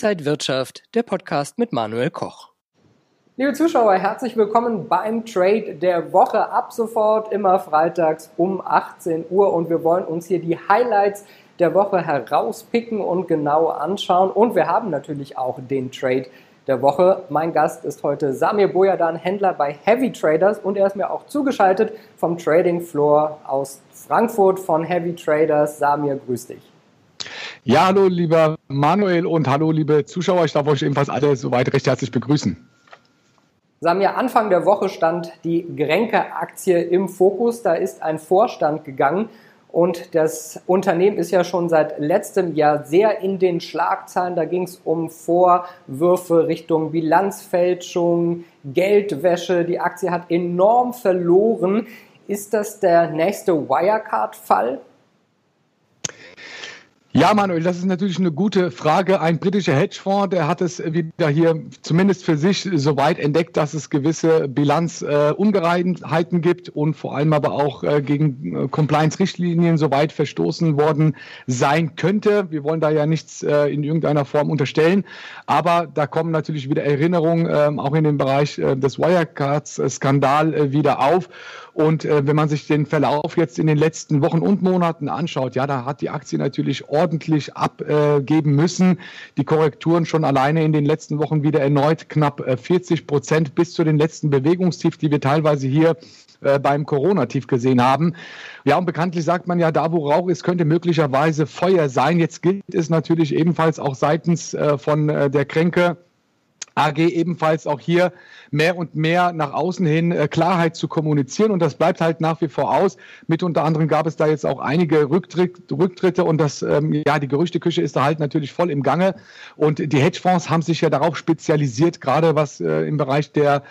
Inside Wirtschaft, der Podcast mit Manuel Koch. Liebe Zuschauer, herzlich willkommen beim Trade der Woche. Ab sofort immer freitags um 18 Uhr und wir wollen uns hier die Highlights der Woche herauspicken und genau anschauen. Und wir haben natürlich auch den Trade der Woche. Mein Gast ist heute Samir Boyadan, Händler bei Heavy Traders und er ist mir auch zugeschaltet vom Trading Floor aus Frankfurt von Heavy Traders. Samir, grüß dich. Ja, hallo lieber Manuel und hallo liebe Zuschauer. Ich darf euch ebenfalls alle soweit recht herzlich begrüßen. Samia, Anfang der Woche stand die Grenke-Aktie im Fokus. Da ist ein Vorstand gegangen und das Unternehmen ist ja schon seit letztem Jahr sehr in den Schlagzeilen. Da ging es um Vorwürfe Richtung Bilanzfälschung, Geldwäsche. Die Aktie hat enorm verloren. Ist das der nächste Wirecard-Fall? Ja, Manuel, das ist natürlich eine gute Frage. Ein britischer Hedgefonds, der hat es wieder hier zumindest für sich soweit entdeckt, dass es gewisse Bilanzungereimtheiten äh, gibt und vor allem aber auch äh, gegen äh, Compliance-Richtlinien soweit verstoßen worden sein könnte. Wir wollen da ja nichts äh, in irgendeiner Form unterstellen, aber da kommen natürlich wieder Erinnerungen ähm, auch in den Bereich äh, des Wirecards-Skandal äh, wieder auf. Und äh, wenn man sich den Verlauf jetzt in den letzten Wochen und Monaten anschaut, ja, da hat die Aktie natürlich ordentlich abgeben müssen. Die Korrekturen schon alleine in den letzten Wochen wieder erneut knapp 40 Prozent bis zu den letzten Bewegungstief, die wir teilweise hier äh, beim Corona-Tief gesehen haben. Ja, und bekanntlich sagt man ja, da wo Rauch ist, könnte möglicherweise Feuer sein. Jetzt gilt es natürlich ebenfalls auch seitens äh, von äh, der Kränke AG ebenfalls auch hier mehr und mehr nach außen hin äh, Klarheit zu kommunizieren. Und das bleibt halt nach wie vor aus. Mit unter anderem gab es da jetzt auch einige Rücktritt, Rücktritte und das, ähm, ja, die Gerüchteküche ist da halt natürlich voll im Gange. Und die Hedgefonds haben sich ja darauf spezialisiert, gerade was äh, im Bereich der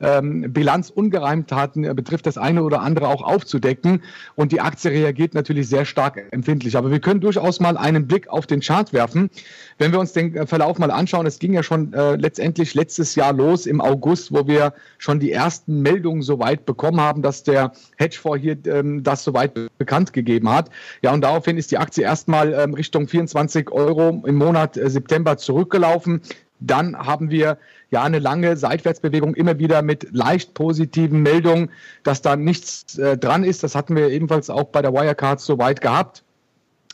ähm, Bilanzungereimtheiten äh, betrifft, das eine oder andere auch aufzudecken. Und die Aktie reagiert natürlich sehr stark empfindlich. Aber wir können durchaus mal einen Blick auf den Chart werfen. Wenn wir uns den äh, Verlauf mal anschauen, es ging ja schon äh, letztendlich letztes Jahr los im August, wo wir schon die ersten Meldungen soweit bekommen haben, dass der Hedgefonds hier ähm, das soweit bekannt gegeben hat. Ja, und daraufhin ist die Aktie erstmal ähm, Richtung 24 Euro im Monat äh, September zurückgelaufen. Dann haben wir ja eine lange Seitwärtsbewegung immer wieder mit leicht positiven Meldungen, dass da nichts äh, dran ist. Das hatten wir ebenfalls auch bei der Wirecard soweit gehabt.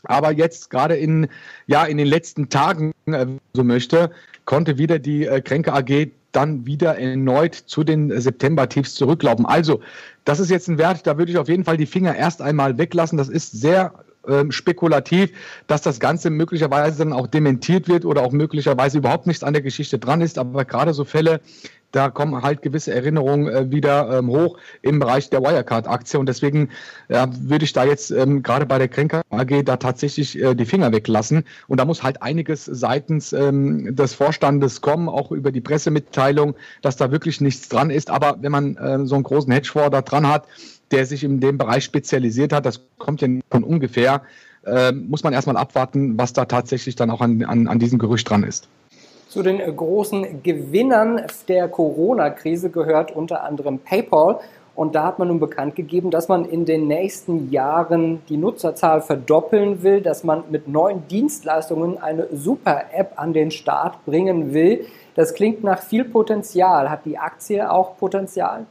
Aber jetzt gerade in, ja, in den letzten Tagen, äh, so möchte, konnte wieder die äh, Kränke AG dann wieder erneut zu den September-Tiefs zurücklaufen. Also, das ist jetzt ein Wert, da würde ich auf jeden Fall die Finger erst einmal weglassen. Das ist sehr ähm, spekulativ, dass das Ganze möglicherweise dann auch dementiert wird oder auch möglicherweise überhaupt nichts an der Geschichte dran ist. Aber gerade so Fälle, da kommen halt gewisse Erinnerungen äh, wieder ähm, hoch im Bereich der Wirecard-Aktie. Und deswegen äh, würde ich da jetzt ähm, gerade bei der Kränker AG da tatsächlich äh, die Finger weglassen. Und da muss halt einiges seitens ähm, des Vorstandes kommen, auch über die Pressemitteilung, dass da wirklich nichts dran ist. Aber wenn man äh, so einen großen Hedgefonds da dran hat, der sich in dem Bereich spezialisiert hat, das kommt ja von ungefähr, äh, muss man erstmal abwarten, was da tatsächlich dann auch an, an, an diesem Gerücht dran ist. Zu den großen Gewinnern der Corona-Krise gehört unter anderem PayPal. Und da hat man nun bekannt gegeben, dass man in den nächsten Jahren die Nutzerzahl verdoppeln will, dass man mit neuen Dienstleistungen eine Super-App an den Start bringen will. Das klingt nach viel Potenzial. Hat die Aktie auch Potenzial?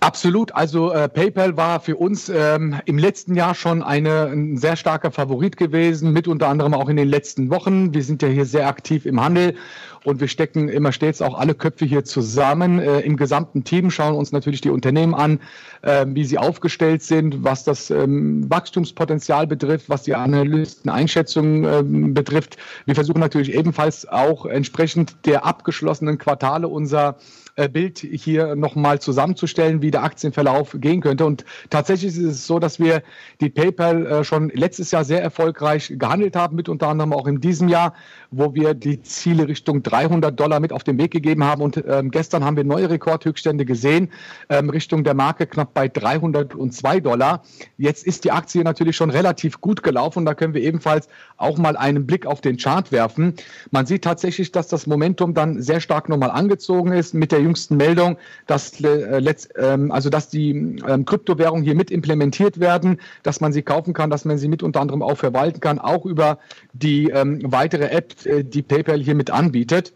Absolut. Also äh, PayPal war für uns ähm, im letzten Jahr schon eine, ein sehr starker Favorit gewesen, mit unter anderem auch in den letzten Wochen. Wir sind ja hier sehr aktiv im Handel und wir stecken immer stets auch alle Köpfe hier zusammen äh, im gesamten Team, schauen uns natürlich die Unternehmen an, äh, wie sie aufgestellt sind, was das ähm, Wachstumspotenzial betrifft, was die Analysteneinschätzung ähm, betrifft. Wir versuchen natürlich ebenfalls auch entsprechend der abgeschlossenen Quartale unser äh, Bild hier nochmal zusammenzustellen, wie der Aktienverlauf gehen könnte. Und tatsächlich ist es so, dass wir die PayPal äh, schon letztes Jahr sehr erfolgreich gehandelt haben, mit unter anderem auch in diesem Jahr, wo wir die Ziele Richtung 300 Dollar mit auf den Weg gegeben haben. Und ähm, gestern haben wir neue Rekordhöchststände gesehen, ähm, Richtung der Marke knapp bei 302 Dollar. Jetzt ist die Aktie natürlich schon relativ gut gelaufen. Da können wir ebenfalls auch mal einen Blick auf den Chart werfen. Man sieht tatsächlich, dass das Momentum dann sehr stark nochmal angezogen ist mit der jüngsten Meldung, dass, äh, ähm, also dass die ähm, Kryptowährungen hier mit implementiert werden, dass man sie kaufen kann, dass man sie mit unter anderem auch verwalten kann, auch über die ähm, weitere App, äh, die PayPal hier mit anbietet.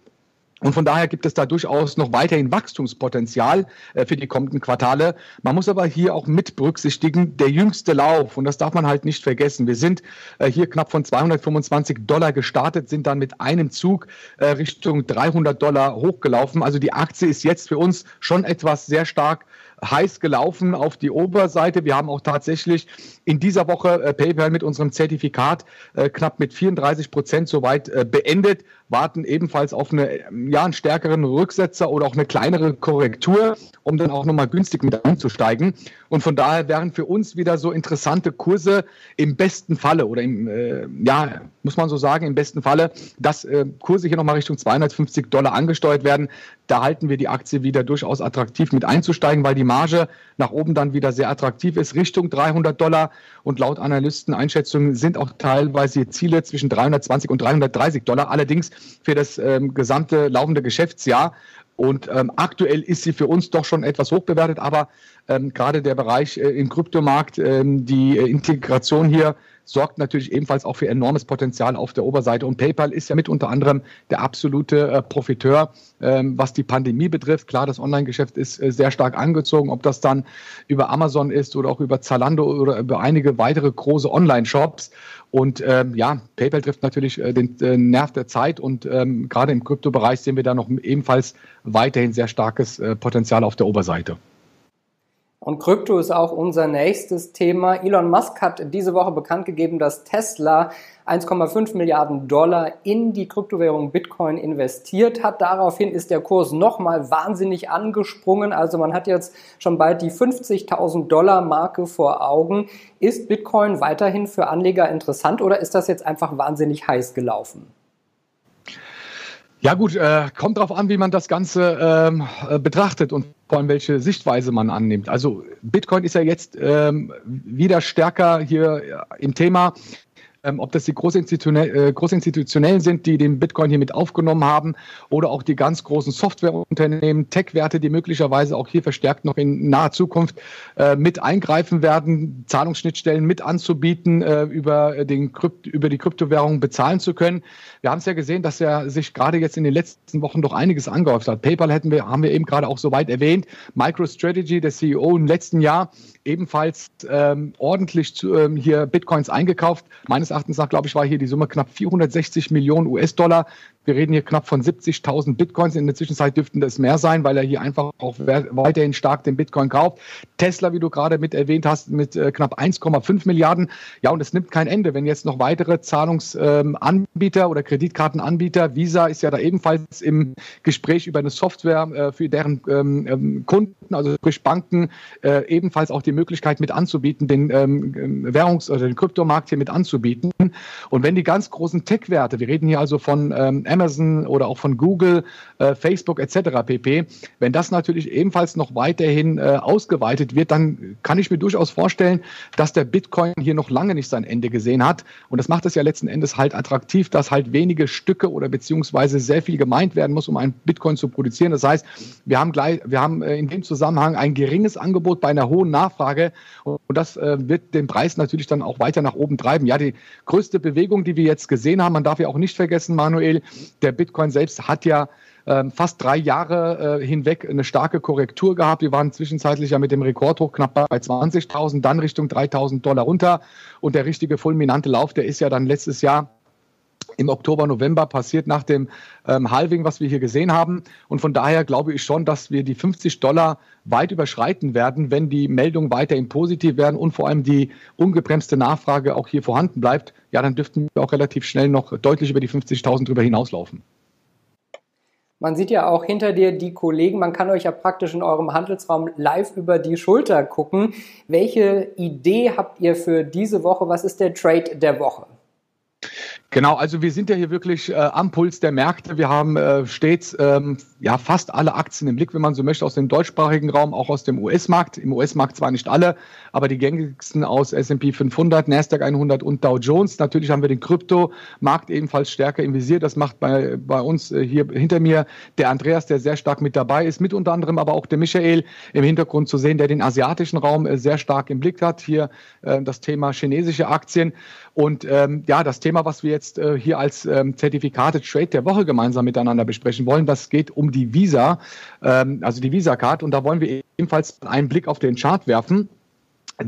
Und von daher gibt es da durchaus noch weiterhin Wachstumspotenzial äh, für die kommenden Quartale. Man muss aber hier auch mit berücksichtigen, der jüngste Lauf, und das darf man halt nicht vergessen. Wir sind äh, hier knapp von 225 Dollar gestartet, sind dann mit einem Zug Richtung 300 Dollar hochgelaufen. Also die Aktie ist jetzt für uns schon etwas sehr stark heiß gelaufen auf die Oberseite. Wir haben auch tatsächlich in dieser Woche äh, PayPal mit unserem Zertifikat äh, knapp mit 34 Prozent soweit äh, beendet, warten ebenfalls auf eine, ja, einen stärkeren Rücksetzer oder auch eine kleinere Korrektur, um dann auch nochmal günstig mit anzusteigen. Und von daher wären für uns wieder so interessante Kurse im besten Falle oder im, äh, ja, muss man so sagen, im besten Falle, dass äh, Kurse hier nochmal Richtung 250 Dollar angesteuert werden. Da halten wir die Aktie wieder durchaus attraktiv mit einzusteigen, weil die Marge nach oben dann wieder sehr attraktiv ist, Richtung 300 Dollar. Und laut Analysteneinschätzungen sind auch teilweise Ziele zwischen 320 und 330 Dollar, allerdings für das ähm, gesamte laufende Geschäftsjahr. Und ähm, aktuell ist sie für uns doch schon etwas hoch bewertet, aber ähm, gerade der Bereich äh, im Kryptomarkt, ähm, die äh, Integration hier sorgt natürlich ebenfalls auch für enormes Potenzial auf der Oberseite. Und PayPal ist ja mit unter anderem der absolute äh, Profiteur, ähm, was die Pandemie betrifft. Klar, das Online-Geschäft ist äh, sehr stark angezogen, ob das dann über Amazon ist oder auch über Zalando oder über einige weitere große Online-Shops. Und ähm, ja, PayPal trifft natürlich äh, den äh, Nerv der Zeit und ähm, gerade im Kryptobereich sehen wir da noch ebenfalls weiterhin sehr starkes äh, Potenzial auf der Oberseite. Und Krypto ist auch unser nächstes Thema. Elon Musk hat diese Woche bekannt gegeben, dass Tesla 1,5 Milliarden Dollar in die Kryptowährung Bitcoin investiert hat. Daraufhin ist der Kurs nochmal wahnsinnig angesprungen. Also man hat jetzt schon bald die 50.000 Dollar Marke vor Augen. Ist Bitcoin weiterhin für Anleger interessant oder ist das jetzt einfach wahnsinnig heiß gelaufen? Ja gut, äh, kommt darauf an, wie man das Ganze ähm, äh, betrachtet und vor allem welche Sichtweise man annimmt. Also Bitcoin ist ja jetzt ähm, wieder stärker hier im Thema ähm, ob das die Großinstitutionell, äh, Großinstitutionellen sind, die den Bitcoin hier mit aufgenommen haben, oder auch die ganz großen Softwareunternehmen, Tech-Werte, die möglicherweise auch hier verstärkt noch in naher Zukunft äh, mit eingreifen werden, Zahlungsschnittstellen mit anzubieten, äh, über, den Krypt über die Kryptowährung bezahlen zu können. Wir haben es ja gesehen, dass er sich gerade jetzt in den letzten Wochen doch einiges angehäuft hat. PayPal hätten wir, haben wir eben gerade auch so weit erwähnt. MicroStrategy, der CEO im letzten Jahr, ebenfalls ähm, ordentlich zu, ähm, hier Bitcoins eingekauft. Meines Erachtens nach, glaube ich, war hier die Summe knapp 460 Millionen US-Dollar. Wir reden hier knapp von 70.000 Bitcoins. In der Zwischenzeit dürften das mehr sein, weil er hier einfach auch weiterhin stark den Bitcoin kauft. Tesla, wie du gerade mit erwähnt hast, mit äh, knapp 1,5 Milliarden. Ja, und es nimmt kein Ende. Wenn jetzt noch weitere Zahlungsanbieter ähm, oder Kreditkartenanbieter, Visa ist ja da ebenfalls im Gespräch über eine Software äh, für deren ähm, ähm, Kunden, also sprich Banken, äh, ebenfalls auch die Möglichkeit mit anzubieten, den Währungs- oder den Kryptomarkt hier mit anzubieten. Und wenn die ganz großen Tech-Werte, wir reden hier also von Amazon oder auch von Google, äh, Facebook etc. pp. Wenn das natürlich ebenfalls noch weiterhin äh, ausgeweitet wird, dann kann ich mir durchaus vorstellen, dass der Bitcoin hier noch lange nicht sein Ende gesehen hat. Und das macht es ja letzten Endes halt attraktiv, dass halt wenige Stücke oder beziehungsweise sehr viel gemeint werden muss, um einen Bitcoin zu produzieren. Das heißt, wir haben gleich, wir haben äh, in dem Zusammenhang ein geringes Angebot bei einer hohen Nachfrage und das äh, wird den Preis natürlich dann auch weiter nach oben treiben. Ja, die größte Bewegung, die wir jetzt gesehen haben, man darf ja auch nicht vergessen, Manuel, der Bitcoin selbst hat ja ähm, fast drei Jahre äh, hinweg eine starke Korrektur gehabt. Wir waren zwischenzeitlich ja mit dem Rekordhoch knapp bei 20.000, dann Richtung 3.000 Dollar runter. Und der richtige fulminante Lauf, der ist ja dann letztes Jahr im Oktober, November passiert nach dem ähm, Halving, was wir hier gesehen haben. Und von daher glaube ich schon, dass wir die 50 Dollar weit überschreiten werden, wenn die Meldungen weiterhin positiv werden und vor allem die ungebremste Nachfrage auch hier vorhanden bleibt. Ja, dann dürften wir auch relativ schnell noch deutlich über die 50.000 drüber hinauslaufen. Man sieht ja auch hinter dir die Kollegen, man kann euch ja praktisch in eurem Handelsraum live über die Schulter gucken. Welche Idee habt ihr für diese Woche? Was ist der Trade der Woche? Genau, also wir sind ja hier wirklich äh, am Puls der Märkte. Wir haben äh, stets ähm, ja fast alle Aktien im Blick, wenn man so möchte, aus dem deutschsprachigen Raum, auch aus dem US-Markt. Im US-Markt zwar nicht alle, aber die gängigsten aus S&P 500, Nasdaq 100 und Dow Jones. Natürlich haben wir den Kryptomarkt ebenfalls stärker im Visier. Das macht bei, bei uns äh, hier hinter mir der Andreas, der sehr stark mit dabei ist, mit unter anderem aber auch der Michael im Hintergrund zu sehen, der den asiatischen Raum äh, sehr stark im Blick hat. Hier äh, das Thema chinesische Aktien. Und ähm, ja, das Thema, was wir jetzt äh, hier als ähm, Zertifikate Trade der Woche gemeinsam miteinander besprechen wollen, das geht um die Visa, ähm, also die Visa-Card. Und da wollen wir ebenfalls einen Blick auf den Chart werfen.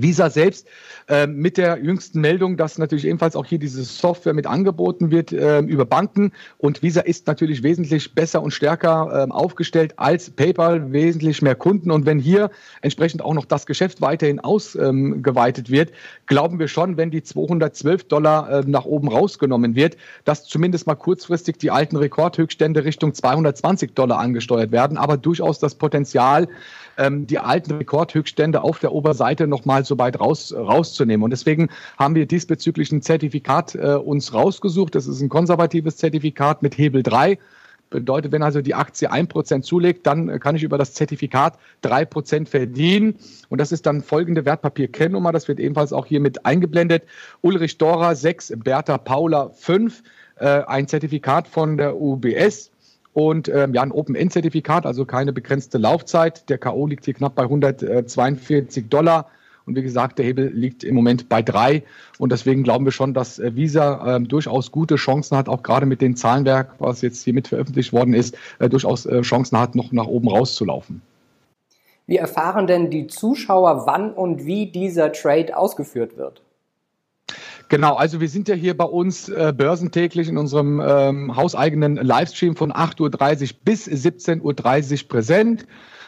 Visa selbst äh, mit der jüngsten Meldung, dass natürlich ebenfalls auch hier diese Software mit angeboten wird äh, über Banken. Und Visa ist natürlich wesentlich besser und stärker äh, aufgestellt als PayPal, wesentlich mehr Kunden. Und wenn hier entsprechend auch noch das Geschäft weiterhin ausgeweitet wird, glauben wir schon, wenn die 212 Dollar äh, nach oben rausgenommen wird, dass zumindest mal kurzfristig die alten Rekordhöchststände Richtung 220 Dollar angesteuert werden, aber durchaus das Potenzial, ähm, die alten Rekordhöchststände auf der Oberseite nochmal so weit raus, rauszunehmen. Und deswegen haben wir diesbezüglich ein Zertifikat äh, uns rausgesucht. Das ist ein konservatives Zertifikat mit Hebel 3. Bedeutet, wenn also die Aktie 1% zulegt, dann kann ich über das Zertifikat 3% verdienen. Und das ist dann folgende Wertpapierkennnummer. Das wird ebenfalls auch hier mit eingeblendet. Ulrich Dora 6, Bertha Paula 5. Äh, ein Zertifikat von der UBS und ähm, ja, ein Open-End-Zertifikat, also keine begrenzte Laufzeit. Der K.O. liegt hier knapp bei 142 Dollar. Und wie gesagt, der Hebel liegt im Moment bei drei. Und deswegen glauben wir schon, dass äh, Visa äh, durchaus gute Chancen hat, auch gerade mit dem Zahlenwerk, was jetzt hier mit veröffentlicht worden ist, äh, durchaus äh, Chancen hat, noch nach oben rauszulaufen. Wie erfahren denn die Zuschauer, wann und wie dieser Trade ausgeführt wird? Genau, also wir sind ja hier bei uns äh, börsentäglich in unserem ähm, hauseigenen Livestream von 8.30 Uhr bis 17.30 Uhr präsent.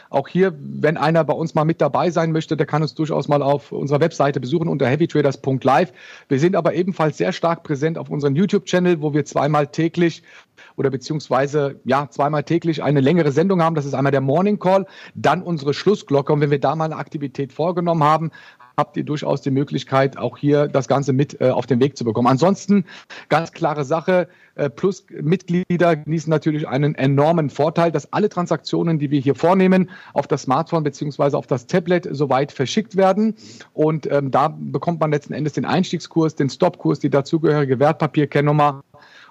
Auch hier, wenn einer bei uns mal mit dabei sein möchte, der kann uns durchaus mal auf unserer Webseite besuchen unter heavytraders.live. Wir sind aber ebenfalls sehr stark präsent auf unserem YouTube-Channel, wo wir zweimal täglich oder beziehungsweise ja zweimal täglich eine längere Sendung haben. Das ist einmal der Morning Call, dann unsere Schlussglocke. Und wenn wir da mal eine Aktivität vorgenommen haben, habt ihr durchaus die Möglichkeit, auch hier das Ganze mit äh, auf den Weg zu bekommen. Ansonsten ganz klare Sache, äh, plus Mitglieder genießen natürlich einen enormen Vorteil, dass alle Transaktionen, die wir hier vornehmen, auf das Smartphone beziehungsweise auf das Tablet soweit verschickt werden. Und ähm, da bekommt man letzten Endes den Einstiegskurs, den Stopkurs, die dazugehörige Wertpapierkennnummer.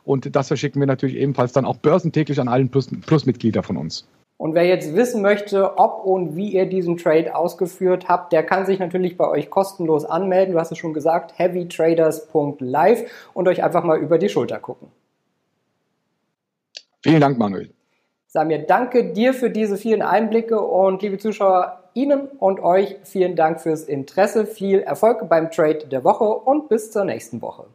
Und das verschicken wir natürlich ebenfalls dann auch börsentäglich an allen Plus-Mitglieder von uns. Und wer jetzt wissen möchte, ob und wie ihr diesen Trade ausgeführt habt, der kann sich natürlich bei euch kostenlos anmelden. Du hast es schon gesagt, heavytraders.live und euch einfach mal über die Schulter gucken. Vielen Dank, Manuel. Samir, danke dir für diese vielen Einblicke und liebe Zuschauer, Ihnen und euch vielen Dank fürs Interesse, viel Erfolg beim Trade der Woche und bis zur nächsten Woche.